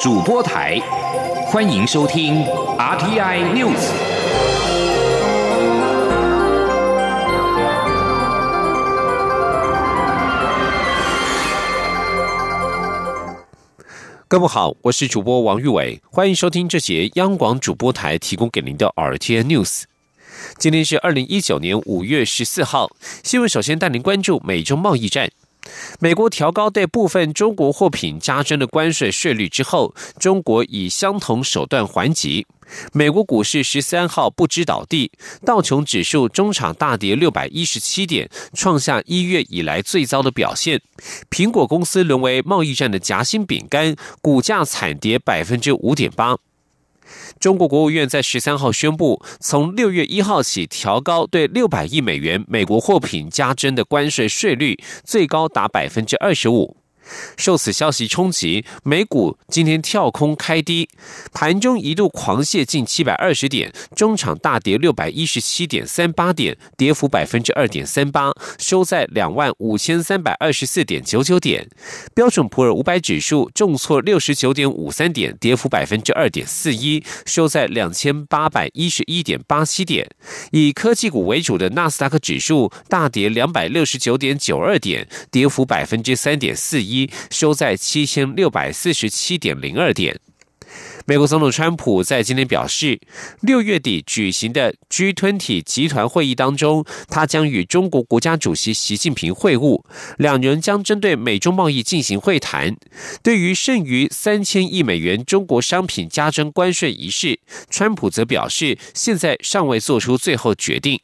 主播台，欢迎收听 RTI News。各位好，我是主播王玉伟，欢迎收听这节央广主播台提供给您的 RTI News。今天是二零一九年五月十四号，新闻首先带您关注美中贸易战。美国调高对部分中国货品加征的关税税率之后，中国以相同手段还击。美国股市十三号不知倒地，道琼指数中场大跌六百一十七点，创下一月以来最糟的表现。苹果公司沦为贸易战的夹心饼干，股价惨跌百分之五点八。中国国务院在十三号宣布，从六月一号起调高对六百亿美元美国货品加征的关税税率，最高达百分之二十五。受此消息冲击，美股今天跳空开低，盘中一度狂泻近七百二十点，中场大跌六百一十七点三八点，跌幅百分之二点三八，收在两万五千三百二十四点九九点。标准普尔五百指数重挫六十九点五三点，跌幅百分之二点四一，收在两千八百一十一点八七点。以科技股为主的纳斯达克指数大跌两百六十九点九二点，跌幅百分之三点四一。收在七千六百四十七点零二点。美国总统川普在今天表示，六月底举行的 G20 集团会议当中，他将与中国国家主席习近平会晤，两人将针对美中贸易进行会谈。对于剩余三千亿美元中国商品加征关税一事，川普则表示，现在尚未做出最后决定。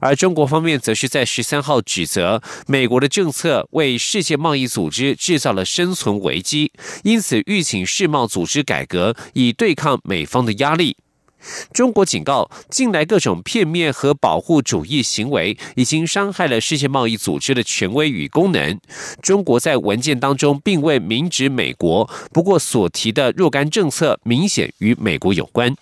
而中国方面则是在十三号指责美国的政策为世界贸易组织制造了生存危机，因此欲请世贸组织改革，以对抗美方的压力。中国警告，近来各种片面和保护主义行为已经伤害了世界贸易组织的权威与功能。中国在文件当中并未明指美国，不过所提的若干政策明显与美国有关。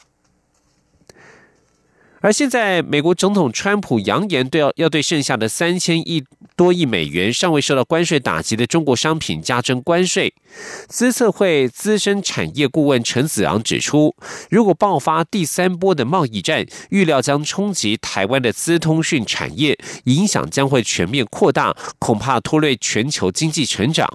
而现在，美国总统川普扬言，对要要对剩下的三千亿多亿美元尚未受到关税打击的中国商品加征关税。资策会资深产业顾问陈子昂指出，如果爆发第三波的贸易战，预料将冲击台湾的资通讯产业，影响将会全面扩大，恐怕拖累全球经济成长。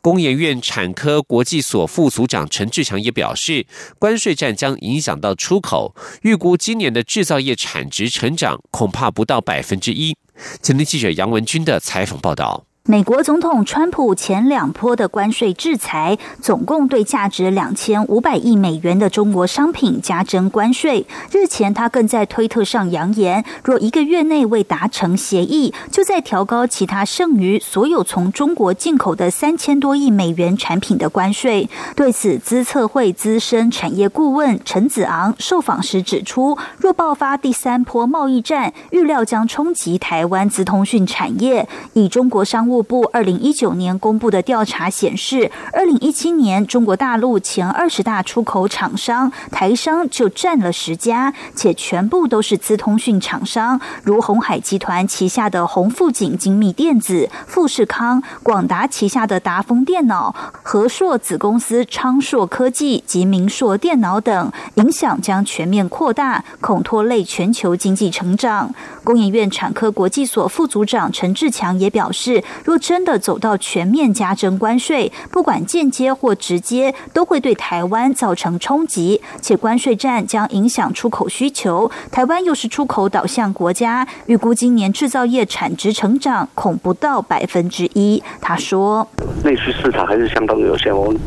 工研院产科国际所副组长陈志强也表示，关税战将影响到出口，预估今年的制造业产值成长恐怕不到百分之一。前天记者杨文军的采访报道。美国总统川普前两波的关税制裁，总共对价值两千五百亿美元的中国商品加征关税。日前，他更在推特上扬言，若一个月内未达成协议，就在调高其他剩余所有从中国进口的三千多亿美元产品的关税。对此，资策会资深产业顾问陈子昂受访时指出，若爆发第三波贸易战，预料将冲击台湾资通讯产业。以中国商务部二零一九年公布的调查显示，二零一七年中国大陆前二十大出口厂商台商就占了十家，且全部都是资通讯厂商，如红海集团旗下的鸿富锦精密电子、富士康、广达旗下的达丰电脑、和硕子公司昌硕科技及明硕电脑等，影响将全面扩大，恐拖累全球经济成长。工研院产科国际所副组长陈志强也表示。若真的走到全面加征关税，不管间接或直接，都会对台湾造成冲击，且关税战将影响出口需求。台湾又是出口导向国家，预估今年制造业产值成长恐不到百分之一。他说：“内需市场还是相当有限，我们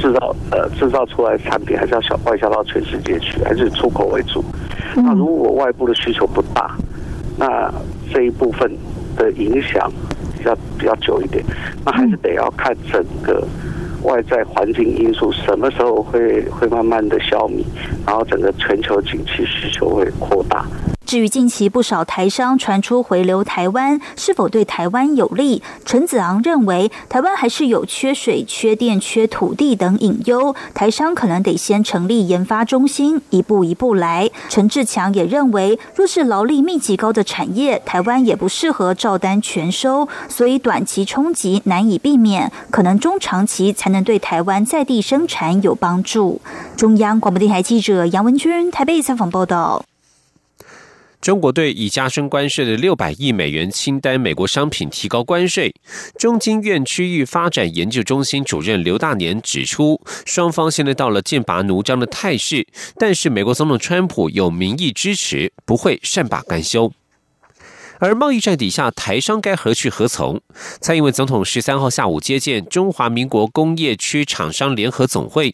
制造呃制造出来的产品还是要小外销到全世界去，还是出口为主。那如果外部的需求不大，那这一部分的影响。”比较比较久一点，那还是得要看整个外在环境因素什么时候会会慢慢的消弭，然后整个全球景气需求会扩大。至于近期不少台商传出回流台湾，是否对台湾有利？陈子昂认为，台湾还是有缺水、缺电、缺土地等隐忧，台商可能得先成立研发中心，一步一步来。陈志强也认为，若是劳力密集高的产业，台湾也不适合照单全收，所以短期冲击难以避免，可能中长期才能对台湾在地生产有帮助。中央广播电台记者杨文君台北采访报道。中国对已加征关税的六百亿美元清单美国商品提高关税。中经院区域发展研究中心主任刘大年指出，双方现在到了剑拔弩张的态势，但是美国总统川普有民意支持，不会善罢甘休。而贸易战底下，台商该何去何从？蔡英文总统十三号下午接见中华民国工业区厂商联合总会。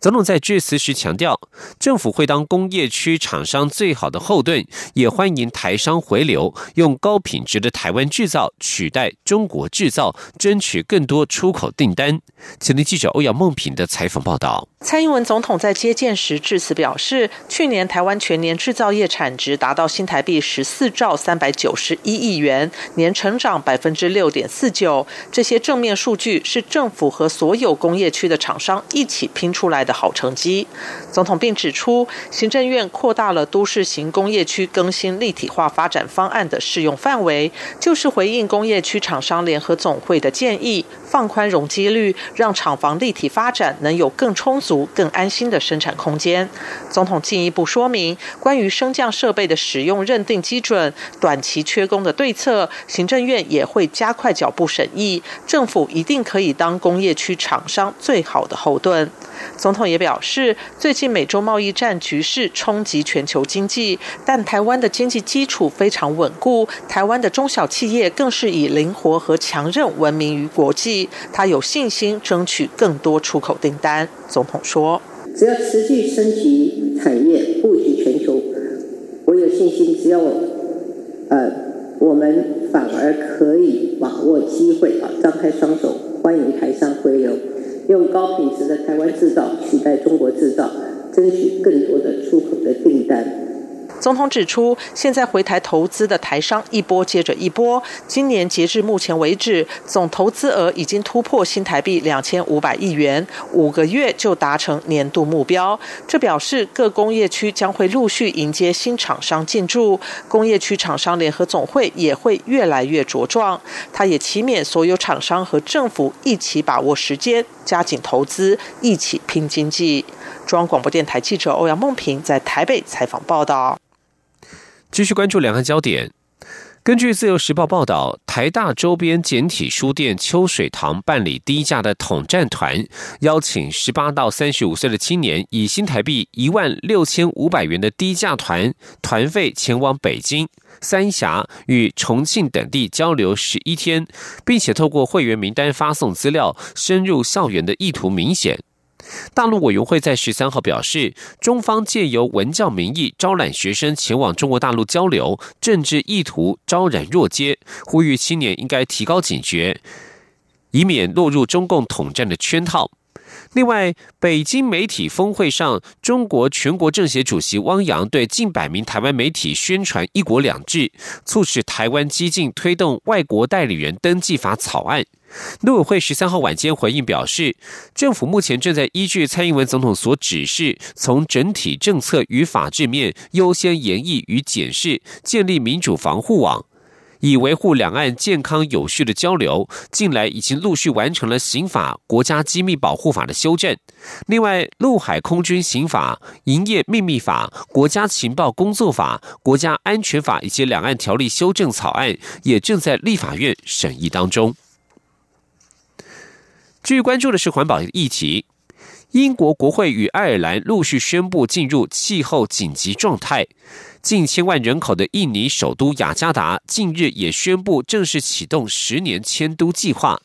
总统在致辞时强调，政府会当工业区厂商最好的后盾，也欢迎台商回流，用高品质的台湾制造取代中国制造，争取更多出口订单。前天记者欧阳梦平的采访报道。蔡英文总统在接见时致辞表示，去年台湾全年制造业产值达到新台币十四兆三百九十一亿元，年成长百分之六点四九。这些正面数据是政府和所有工业区的厂商一起拼出。出来的好成绩，总统并指出，行政院扩大了都市型工业区更新立体化发展方案的适用范围，就是回应工业区厂商联合总会的建议，放宽容积率，让厂房立体发展能有更充足、更安心的生产空间。总统进一步说明，关于升降设备的使用认定基准、短期缺工的对策，行政院也会加快脚步审议，政府一定可以当工业区厂商最好的后盾。总统也表示，最近美洲贸易战局势冲击全球经济，但台湾的经济基础非常稳固，台湾的中小企业更是以灵活和强韧闻名于国际。他有信心争取更多出口订单。总统说：“只要持续升级产业，布局全球，我有信心，只要呃，我们反而可以把握机会啊，张开双手欢迎台商回流。”用高品质的台湾制造取代中国制造，争取更多的出口的订单。总统指出，现在回台投资的台商一波接着一波，今年截至目前为止，总投资额已经突破新台币两千五百亿元，五个月就达成年度目标。这表示各工业区将会陆续迎接新厂商进驻，工业区厂商联合总会也会越来越茁壮。他也期勉所有厂商和政府一起把握时间，加紧投资，一起拼经济。中央广播电台记者欧阳梦平在台北采访报道。继续关注两岸焦点。根据自由时报报道，台大周边简体书店秋水堂办理低价的统战团，邀请十八到三十五岁的青年，以新台币一万六千五百元的低价团团费前往北京、三峡与重庆等地交流十一天，并且透过会员名单发送资料，深入校园的意图明显。大陆委员会在十三号表示，中方借由文教名义招揽学生前往中国大陆交流，政治意图昭然若揭，呼吁青年应该提高警觉，以免落入中共统战的圈套。另外，北京媒体峰会上，中国全国政协主席汪洋对近百名台湾媒体宣传“一国两制”，促使台湾激进推动外国代理人登记法草案。陆委会十三号晚间回应表示，政府目前正在依据蔡英文总统所指示，从整体政策与法制面优先研议与检视，建立民主防护网。以维护两岸健康有序的交流，近来已经陆续完成了刑法、国家机密保护法的修正。另外，陆海空军刑法、营业秘密法、国家情报工作法、国家安全法以及两岸条例修正草案也正在立法院审议当中。继续关注的是环保议题。英国国会与爱尔兰陆续宣布进入气候紧急状态。近千万人口的印尼首都雅加达近日也宣布正式启动十年迁都计划。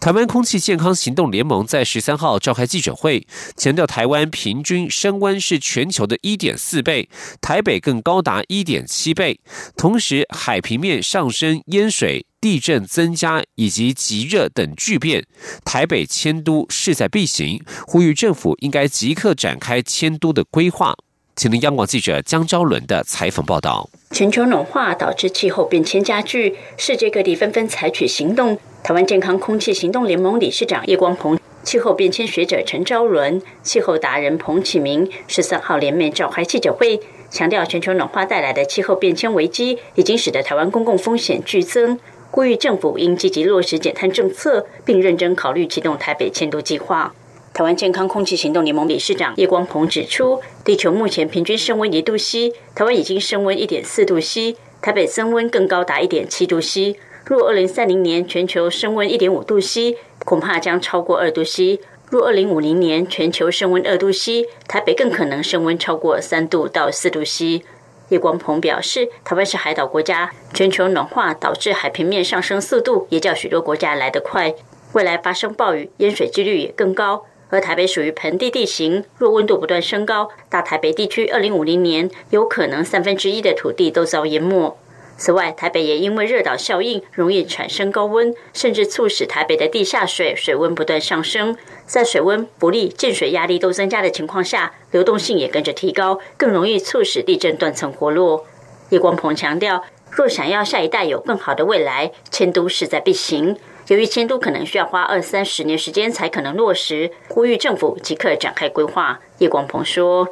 台湾空气健康行动联盟在十三号召开记者会，强调台湾平均升温是全球的一点四倍，台北更高达一点七倍。同时，海平面上升、淹水、地震增加以及极热等巨变，台北迁都势在必行，呼吁政府应该即刻展开迁都的规划。请听央广记者江昭伦的采访报道。全球暖化导致气候变迁加剧，世界各地纷纷采取行动。台湾健康空气行动联盟理事长叶光鹏、气候变迁学者陈昭伦、气候达人彭启明十三号联面召开记者会，强调全球暖化带来的气候变迁危机已经使得台湾公共风险剧增，呼吁政府应积极落实减碳政策，并认真考虑启动台北迁都计划。台湾健康空气行动联盟理事长叶光鹏指出，地球目前平均升温一度 C，台湾已经升温一点四度 C，台北增温更高达一点七度 C。若二零三零年全球升温一点五度 C，恐怕将超过二度 C；若二零五零年全球升温二度 C，台北更可能升温超过三度到四度 C。叶光鹏表示，台湾是海岛国家，全球暖化导致海平面上升速度也较许多国家来得快，未来发生暴雨淹水几率也更高。而台北属于盆地地形，若温度不断升高，大台北地区二零五零年有可能三分之一的土地都遭淹没。此外，台北也因为热岛效应，容易产生高温，甚至促使台北的地下水水温不断上升。在水温、不利、进水压力都增加的情况下，流动性也跟着提高，更容易促使地震断层活络。叶光鹏强调，若想要下一代有更好的未来，迁都势在必行。由于迁都可能需要花二三十年时间才可能落实，呼吁政府即刻展开规划。叶广鹏说：“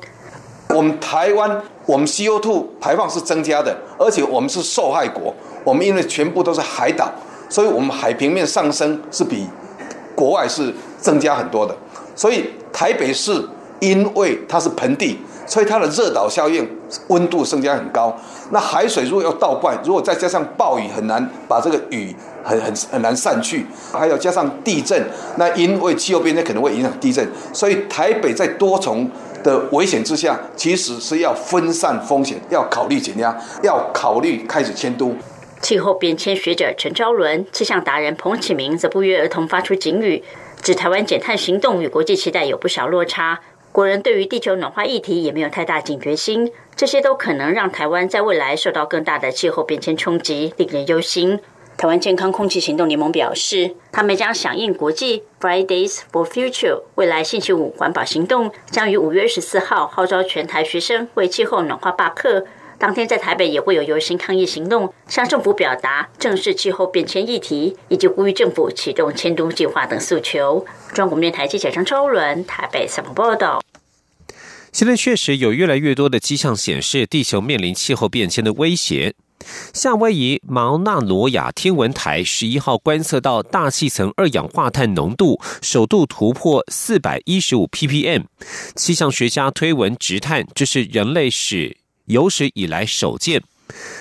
我们台湾，我们 CO2 排放是增加的，而且我们是受害国。我们因为全部都是海岛，所以我们海平面上升是比国外是增加很多的。所以台北市因为它是盆地。”所以它的热岛效应，温度升加很高。那海水如果要倒灌，如果再加上暴雨，很难把这个雨很很很难散去。还有加上地震，那因为气候变迁可能会影响地震。所以台北在多重的危险之下，其实是要分散风险，要考虑减压，要考虑开始迁都。气候变迁学者陈昭伦、气象达人彭启明则不约而同发出警语，指台湾减碳行动与国际期待有不少落差。国人对于地球暖化议题也没有太大警觉心，这些都可能让台湾在未来受到更大的气候变迁冲击，令人忧心。台湾健康空气行动联盟表示，他们将响应国际 Fridays for Future 未来星期五环保行动，将于五月二十四号号召全台学生为气候暖化罢课。当天在台北也会有游行抗议行动，向政府表达正视气候变迁议题，以及呼吁政府启动迁都计划等诉求。中国电台记者张超伦台北采访报道。现在确实有越来越多的迹象显示，地球面临气候变迁的威胁。夏威夷毛纳罗亚天文台十一号观测到大气层二氧化碳浓度首度突破四百一十五 ppm，气象学家推文直叹这是人类史。有史以来首见。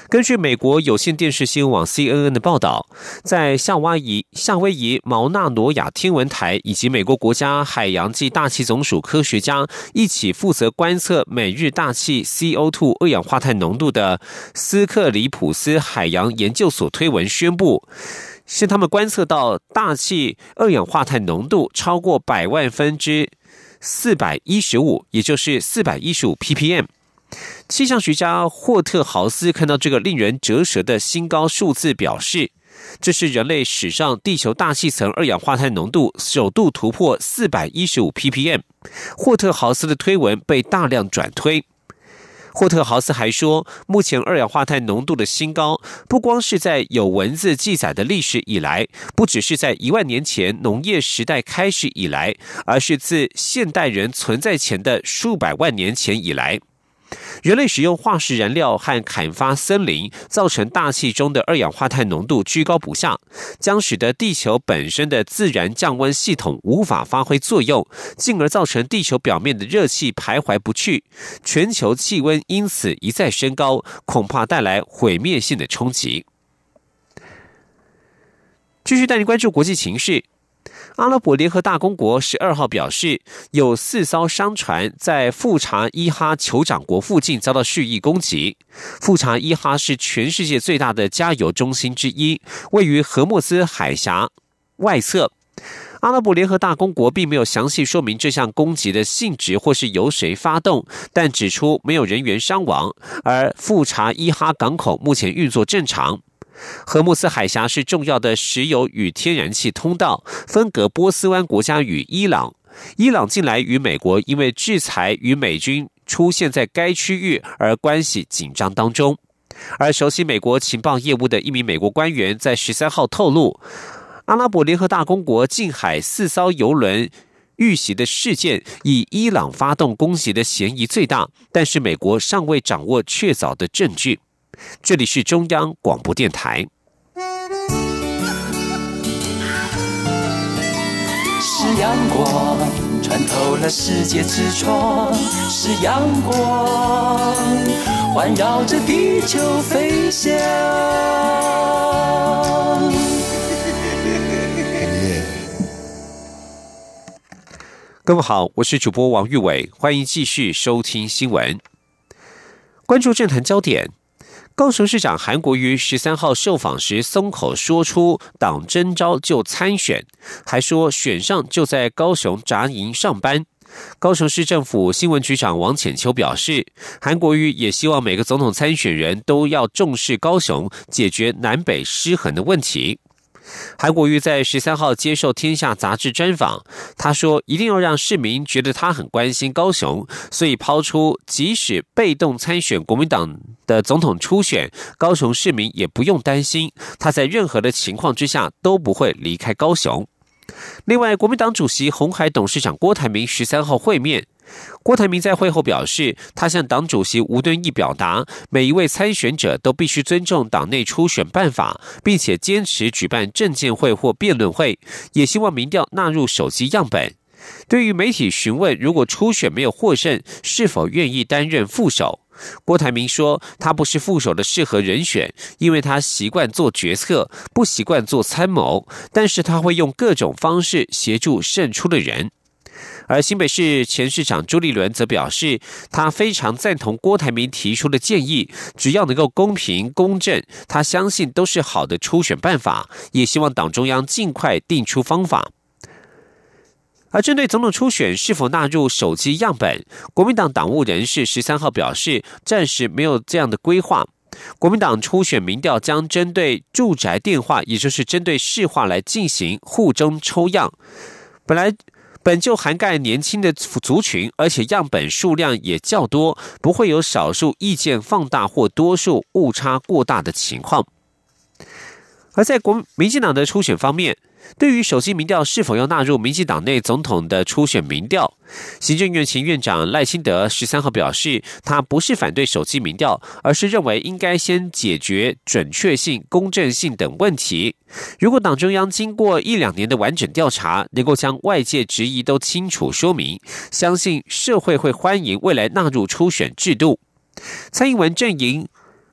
根据美国有线电视新闻网 CNN 的报道，在夏威夷夏威夷毛纳罗亚天文台以及美国国家海洋暨大气总署科学家一起负责观测每日大气 CO2 二氧化碳浓度的斯克里普斯海洋研究所推文宣布，是他们观测到大气二氧化碳浓度超过百万分之四百一十五，也就是四百一十五 ppm。气象学家霍特豪斯看到这个令人折舌的新高数字，表示这是人类史上地球大气层二氧化碳浓度首度突破四百一十五 ppm。霍特豪斯的推文被大量转推。霍特豪斯还说，目前二氧化碳浓度的新高，不光是在有文字记载的历史以来，不只是在一万年前农业时代开始以来，而是自现代人存在前的数百万年前以来。人类使用化石燃料和砍伐森林，造成大气中的二氧化碳浓度居高不下，将使得地球本身的自然降温系统无法发挥作用，进而造成地球表面的热气徘徊不去，全球气温因此一再升高，恐怕带来毁灭性的冲击。继续带您关注国际情势。阿拉伯联合大公国十二号表示，有四艘商船在富查伊哈酋长国附近遭到蓄意攻击。富查伊哈是全世界最大的加油中心之一，位于荷默斯海峡外侧。阿拉伯联合大公国并没有详细说明这项攻击的性质或是由谁发动，但指出没有人员伤亡，而富查伊哈港口目前运作正常。荷穆斯海峡是重要的石油与天然气通道，分隔波斯湾国家与伊朗。伊朗近来与美国因为制裁与美军出现在该区域而关系紧张当中。而熟悉美国情报业务的一名美国官员在十三号透露，阿拉伯联合大公国近海四艘油轮遇袭的事件，以伊朗发动攻击的嫌疑最大，但是美国尚未掌握确凿的证据。这里是中央广播电台。是阳光穿透了世界之窗，是阳光环绕着地球飞翔。各位好，我是主播王玉伟，欢迎继续收听新闻，关注政坛焦点。高雄市长韩国瑜十三号受访时松口说出党征召就参选，还说选上就在高雄扎营上班。高雄市政府新闻局长王浅秋表示，韩国瑜也希望每个总统参选人都要重视高雄，解决南北失衡的问题。韩国瑜在十三号接受《天下》杂志专访，他说：“一定要让市民觉得他很关心高雄，所以抛出即使被动参选国民党的总统初选，高雄市民也不用担心，他在任何的情况之下都不会离开高雄。”另外，国民党主席红海董事长郭台铭十三号会面。郭台铭在会后表示，他向党主席吴敦义表达，每一位参选者都必须尊重党内初选办法，并且坚持举办政见会或辩论会，也希望民调纳入手机样本。对于媒体询问，如果初选没有获胜，是否愿意担任副手？郭台铭说，他不是副手的适合人选，因为他习惯做决策，不习惯做参谋，但是他会用各种方式协助胜出的人。而新北市前市长朱立伦则表示，他非常赞同郭台铭提出的建议，只要能够公平公正，他相信都是好的初选办法，也希望党中央尽快定出方法。而针对总统初选是否纳入手机样本，国民党党务人士十三号表示，暂时没有这样的规划。国民党初选民调将针对住宅电话，也就是针对市话来进行互中抽样，本来。本就涵盖年轻的族群，而且样本数量也较多，不会有少数意见放大或多数误差过大的情况。而在国民进党的初选方面。对于手机民调是否要纳入民进党内总统的初选民调，行政院前院长赖清德十三号表示，他不是反对手机民调，而是认为应该先解决准确性、公正性等问题。如果党中央经过一两年的完整调查，能够将外界质疑都清楚说明，相信社会会欢迎未来纳入初选制度。蔡英文阵营。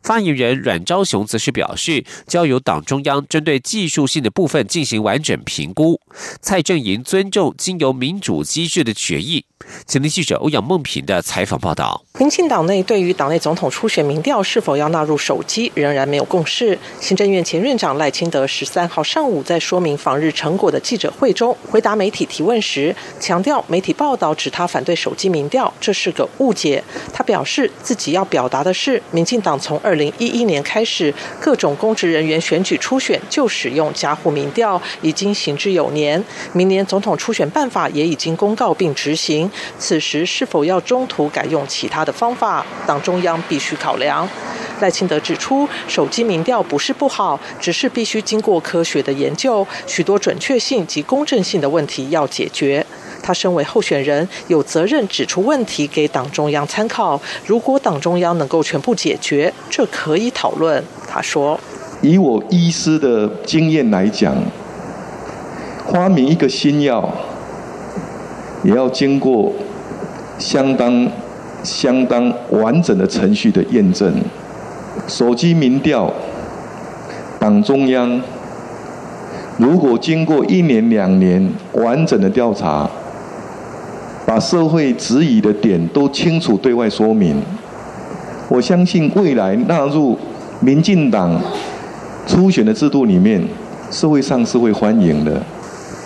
发言人阮昭雄则是表示，交由党中央针对技术性的部分进行完整评估。蔡正营尊重经由民主机制的决议。前天记者欧阳梦平的采访报道：，民进党内对于党内总统初选民调是否要纳入手机，仍然没有共识。行政院前院长赖清德十三号上午在说明访日成果的记者会中，回答媒体提问时，强调媒体报道指他反对手机民调，这是个误解。他表示自己要表达的是，民进党从二零一一年开始，各种公职人员选举初选就使用加户民调，已经行之有年。明年总统初选办法也已经公告并执行。此时是否要中途改用其他的方法，党中央必须考量。赖清德指出，手机民调不是不好，只是必须经过科学的研究，许多准确性及公正性的问题要解决。他身为候选人，有责任指出问题给党中央参考。如果党中央能够全部解决，这可以讨论。他说：“以我医师的经验来讲，发明一个新药。”也要经过相当相当完整的程序的验证。手机民调，党中央如果经过一年两年完整的调查，把社会质疑的点都清楚对外说明，我相信未来纳入民进党初选的制度里面，社会上是会欢迎的。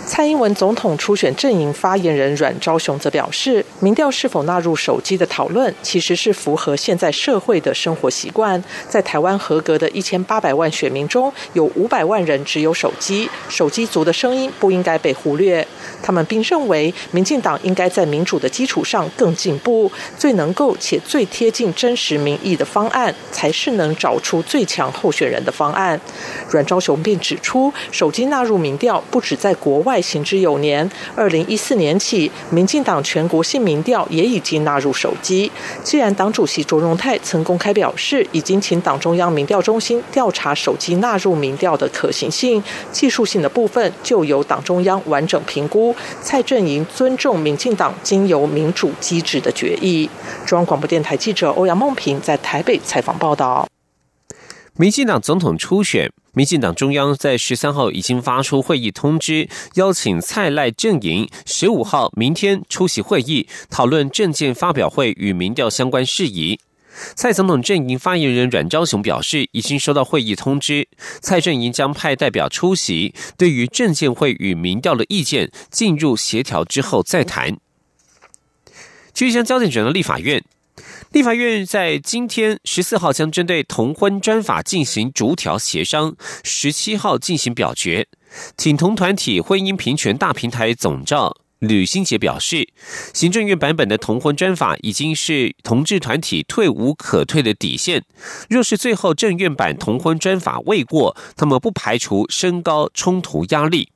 蔡英文总统初选阵营发言人阮昭雄则表示，民调是否纳入手机的讨论，其实是符合现在社会的生活习惯。在台湾合格的一千八百万选民中，有五百万人只有手机，手机族的声音不应该被忽略。他们并认为，民进党应该在民主的基础上更进步，最能够且最贴近真实民意的方案，才是能找出最强候选人的方案。阮昭雄便指出，手机纳入民调不止在国外行之有年，二零一四年起，民进党全国性民调也已经纳入手机。既然党主席卓荣泰曾公开表示，已经请党中央民调中心调查手机纳入民调的可行性，技术性的部分就由党中央完整评估。蔡阵营尊重民进党经由民主机制的决议。中央广播电台记者欧阳梦平在台北采访报道。民进党总统初选，民进党中央在十三号已经发出会议通知，邀请蔡赖阵营十五号明天出席会议，讨论政见发表会与民调相关事宜。蔡总统阵营发言人阮昭雄表示，已经收到会议通知，蔡阵营将派代表出席，对于政见会与民调的意见进入协调之后再谈。继续将焦点转到立法院。立法院在今天十四号将针对同婚专法进行逐条协商，十七号进行表决。挺同团体婚姻平权大平台总召吕新杰表示，行政院版本的同婚专法已经是同志团体退无可退的底线。若是最后政院版同婚专法未过，他们不排除升高冲突压力。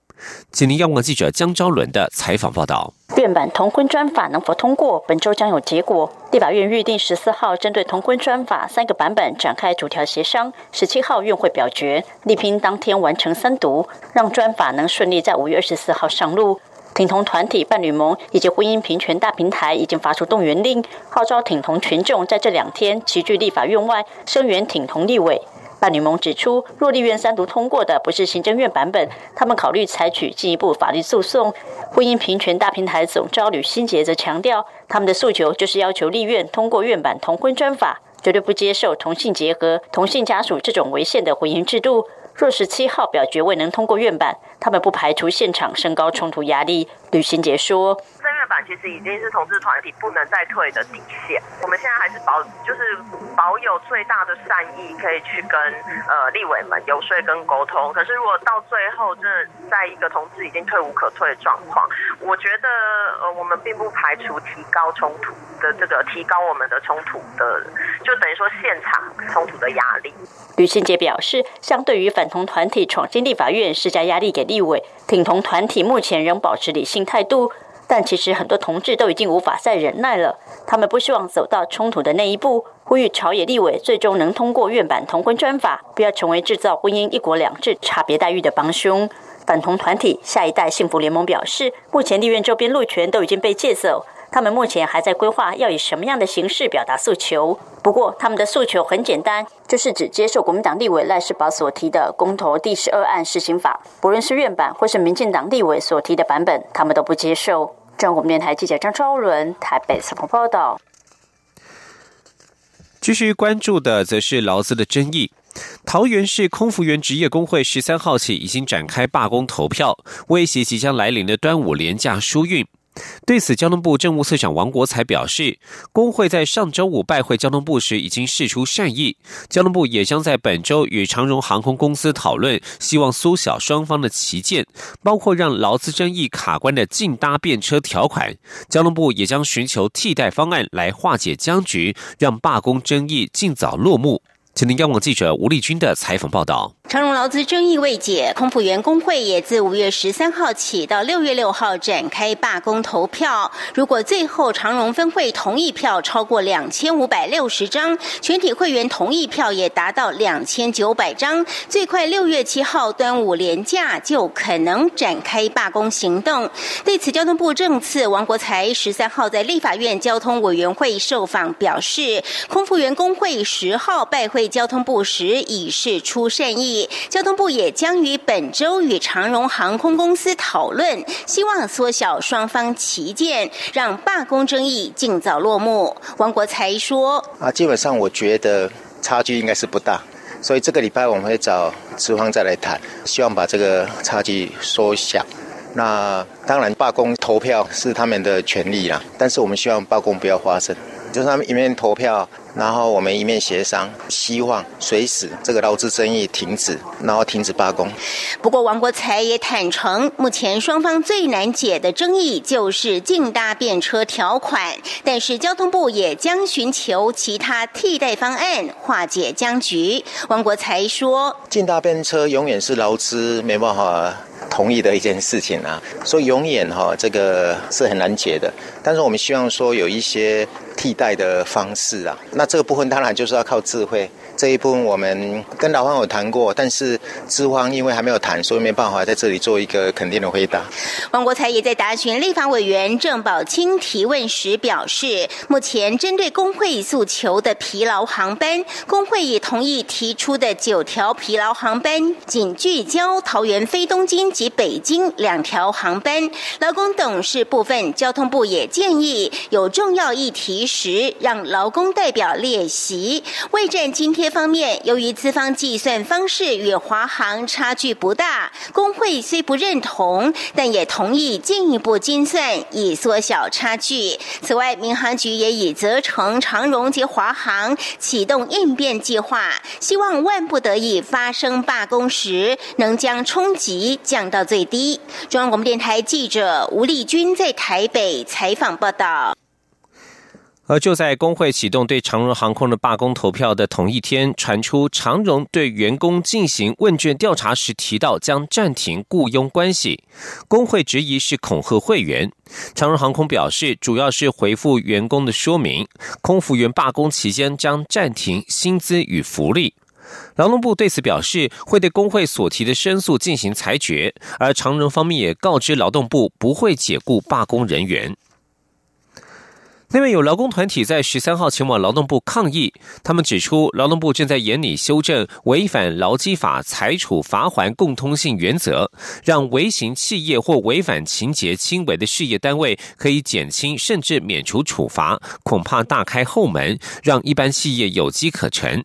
吉林央广记者江昭伦的采访报道。院版同婚专法能否通过，本周将有结果。立法院预定十四号针对同婚专法三个版本展开逐条协商，十七号院会表决，力拼当天完成三读，让专法能顺利在五月二十四号上路。挺同团体伴侣盟以及婚姻平权大平台已经发出动员令，号召挺同群众在这两天齐聚立法院外声援挺同立委。伴侣盟指出，若立院三读通过的不是行政院版本，他们考虑采取进一步法律诉讼。婚姻平权大平台总召吕新杰则强调，他们的诉求就是要求立院通过院版同婚专法，绝对不接受同性结合、同性家属这种违宪的婚姻制度。若十七号表决未能通过院版，他们不排除现场升高冲突压力。吕新杰说。其实已经是同志团体不能再退的底线。我们现在还是保，就是保有最大的善意，可以去跟呃立委们游说跟沟通。可是如果到最后，这在一个同志已经退无可退的状况，我觉得呃我们并不排除提高冲突的这个提高我们的冲突的，就等于说现场冲突的压力。吕信杰表示，相对于反同团体闯进立法院施加压力给立委，挺同团体目前仍保持理性态度。但其实很多同志都已经无法再忍耐了，他们不希望走到冲突的那一步，呼吁朝野立委最终能通过院版同婚专法，不要成为制造婚姻一国两制差别待遇的帮凶。反同团体下一代幸福联盟表示，目前立院周边路权都已经被借走，他们目前还在规划要以什么样的形式表达诉求。不过，他们的诉求很简单，就是只接受国民党立委赖世宝所提的公投第十二案施行法，不论是院版或是民进党立委所提的版本，他们都不接受。中国电台记者张昭伦台北采访报道。继续关注的则是劳资的争议。桃园市空服员职业工会十三号起已经展开罢工投票，威胁即将来临的端午连假疏运。对此，交通部政务次长王国才表示，工会在上周五拜会交通部时已经示出善意，交通部也将在本周与长荣航空公司讨论，希望缩小双方的旗舰，包括让劳资争议卡关的竞搭便车条款。交通部也将寻求替代方案来化解僵局，让罢工争议尽早落幕。请听央广记者吴丽君的采访报道。长荣劳资争议未解，空服员工会也自五月十三号起到六月六号展开罢工投票。如果最后长荣分会同意票超过两千五百六十张，全体会员同意票也达到两千九百张，最快六月七号端午连假就可能展开罢工行动。对此，交通部政次王国才十三号在立法院交通委员会受访表示，空服员工会十号拜会交通部时已示出善意。交通部也将于本周与长荣航空公司讨论，希望缩小双方旗舰，让罢工争议尽早落幕。王国才说：“啊，基本上我觉得差距应该是不大，所以这个礼拜我们会找资方再来谈，希望把这个差距缩小。那当然罢工投票是他们的权利啦，但是我们希望罢工不要发生，就是他们一面投票。然后我们一面协商，希望随时这个劳资争议停止，然后停止罢工。不过王国才也坦诚，目前双方最难解的争议就是竞搭便车条款，但是交通部也将寻求其他替代方案化解僵局。王国才说：“竞搭便车永远是劳资没办法同意的一件事情啊，所以永远哈这个是很难解的。但是我们希望说有一些。”替代的方式啊，那这个部分当然就是要靠智慧。这一部分我们跟老方有谈过，但是资方因为还没有谈，所以没办法在这里做一个肯定的回答。王国才也在答询立法委员郑宝清提问时表示，目前针对工会诉求的疲劳航班，工会也同意提出的九条疲劳航班，仅聚焦桃园飞东京及北京两条航班。劳工董事部分，交通部也建议有重要议题时，让劳工代表列席。未战津贴。方面，由于资方计算方式与华航差距不大，工会虽不认同，但也同意进一步精算以缩小差距。此外，民航局也已责成长荣及华航启动应变计划，希望万不得已发生罢工时，能将冲击降到最低。中央广播电台记者吴丽君在台北采访报道。而就在工会启动对长荣航空的罢工投票的同一天，传出长荣对员工进行问卷调查时提到将暂停雇佣关系，工会质疑是恐吓会员。长荣航空表示，主要是回复员工的说明，空服员罢工期间将暂停薪资与福利。劳动部对此表示，会对工会所提的申诉进行裁决，而长荣方面也告知劳动部不会解雇罢工人员。另外，有劳工团体在十三号前往劳动部抗议。他们指出，劳动部正在严拟修正违反劳基法裁处罚还共通性原则，让微型企业或违反情节轻微的事业单位可以减轻甚至免除处罚，恐怕大开后门，让一般企业有机可乘。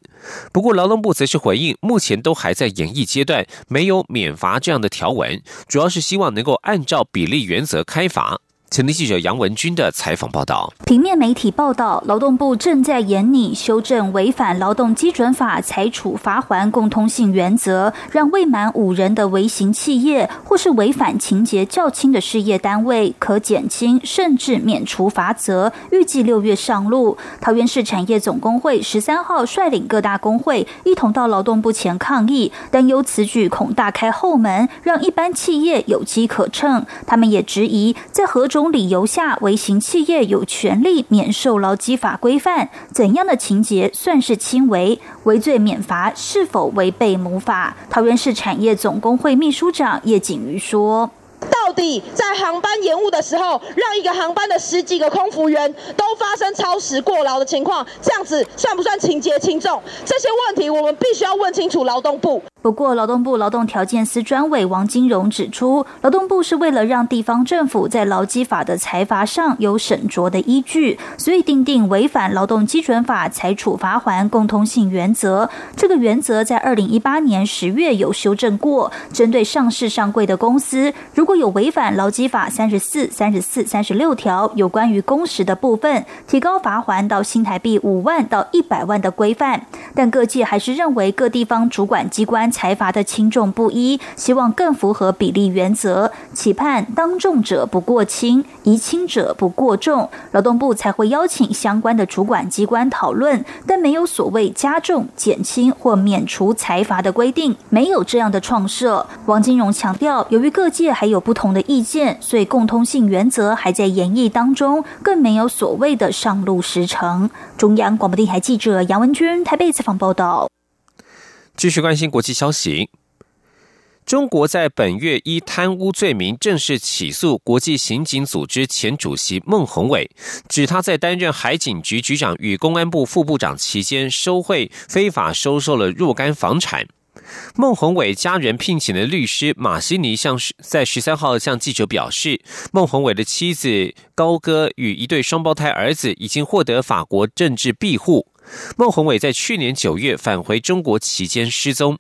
不过，劳动部则是回应，目前都还在演绎阶段，没有免罚这样的条文，主要是希望能够按照比例原则开罚。前天记者杨文军的采访报道。平面媒体报道，劳动部正在研拟修正违反劳动基准法裁处罚还共通性原则，让未满五人的微型企业或是违反情节较轻的事业单位可减轻甚至免除罚则。预计六月上路。桃园市产业总工会十三号率领各大工会一同到劳动部前抗议，担忧此举恐大开后门，让一般企业有机可乘。他们也质疑在何种。种理由下，微型企业有权利免受劳基法规范。怎样的情节算是轻微？违罪免罚是否违背母法？桃园市产业总工会秘书长叶景瑜说。到底在航班延误的时候，让一个航班的十几个空服员都发生超时过劳的情况，这样子算不算情节轻重？这些问题我们必须要问清楚劳动部。不过，劳动部劳动条件司专委王金荣指出，劳动部是为了让地方政府在劳基法的裁罚上有审酌的依据，所以定定违反劳动基准法裁处罚还共通性原则。这个原则在二零一八年十月有修正过，针对上市上柜的公司，如果有违反劳基法三十四、三十四、三十六条有关于工时的部分，提高罚还到新台币五万到一百万的规范。但各界还是认为各地方主管机关裁罚的轻重不一，希望更符合比例原则，期盼当重者不过轻，疑轻者不过重，劳动部才会邀请相关的主管机关讨论。但没有所谓加重、减轻或免除裁罚的规定，没有这样的创设。王金荣强调，由于各界还有不同的意见，所以共通性原则还在演绎当中，更没有所谓的上路时程。中央广播电台记者杨文君台北访报道。继续关心国际消息，中国在本月依贪污罪名正式起诉国际刑警组织前主席孟宏伟，指他在担任海警局局长与公安部副部长期间收贿、非法收受了若干房产。孟宏伟家人聘请的律师马西尼向在十三号向记者表示，孟宏伟的妻子高歌与一对双胞胎儿子已经获得法国政治庇护。孟宏伟在去年九月返回中国期间失踪。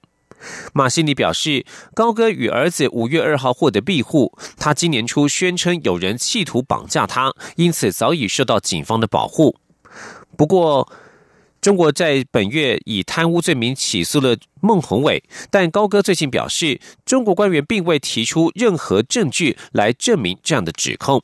马西尼表示，高歌与儿子五月二号获得庇护，他今年初宣称有人企图绑架他，因此早已受到警方的保护。不过，中国在本月以贪污罪名起诉了孟宏伟，但高歌最近表示，中国官员并未提出任何证据来证明这样的指控。